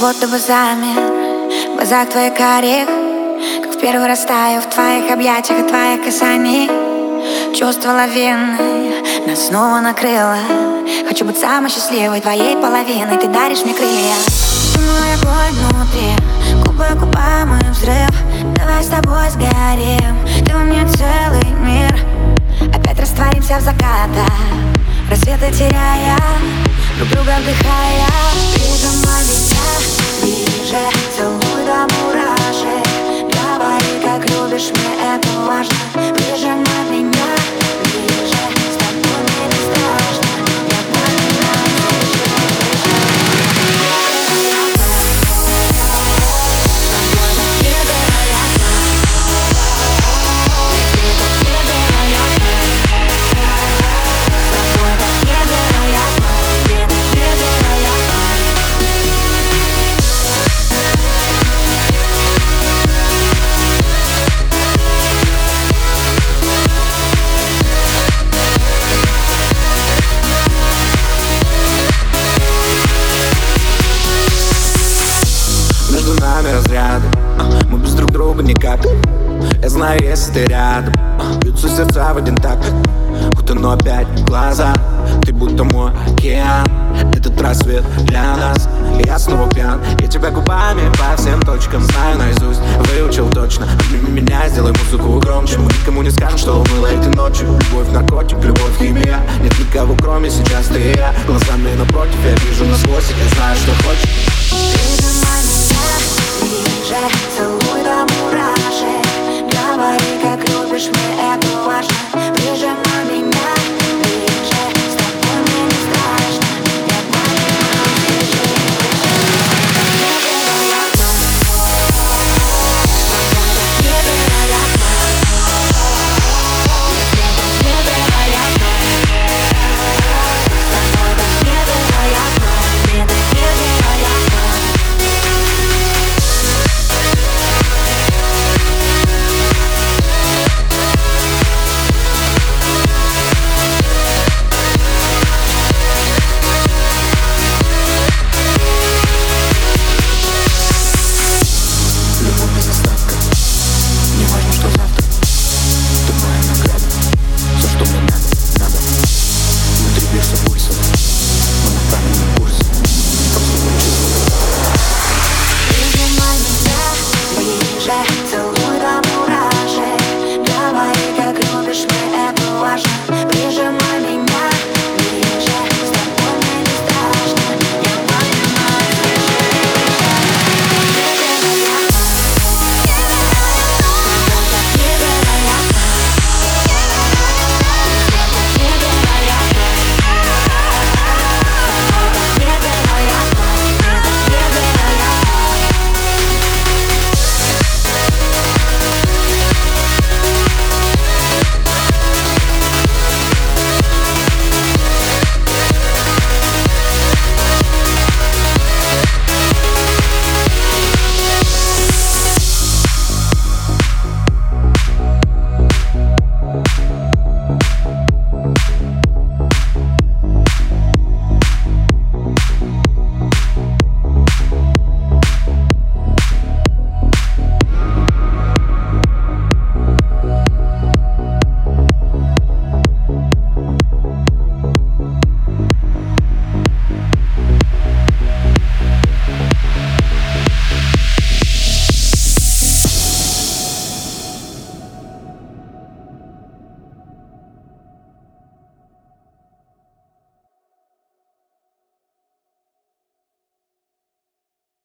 Будто бы замер В глазах твоих карих Как в первый раз таю В твоих объятиях и твоих касаний. Чувство лавины Нас снова накрыло. Хочу быть самой счастливой Твоей половиной. Ты даришь мне крылья. Мой огонь внутри. Губы губам и взрыв. Давай с тобой сгорим. Ты у меня целый мир. Опять растворимся в закатах. Рассветы теряя Друг друга вдыхая разряды. Мы без друг друга никак. Я знаю, если ты рядом. Бьются сердца в один такт. Утону опять в глаза. Ты будто мой океан. Этот рассвет для нас. И я снова пьян. Я тебя губами по всем точкам Знаю наизусть, выучил точно. Обними меня, сделай музыку громче. Мы никому не скажем, что было этой ночью. Любовь, наркотик, любовь, химия. Нет никого, кроме сейчас ты и я. Глазами напротив, я вижу насквозь Я знаю, что хочешь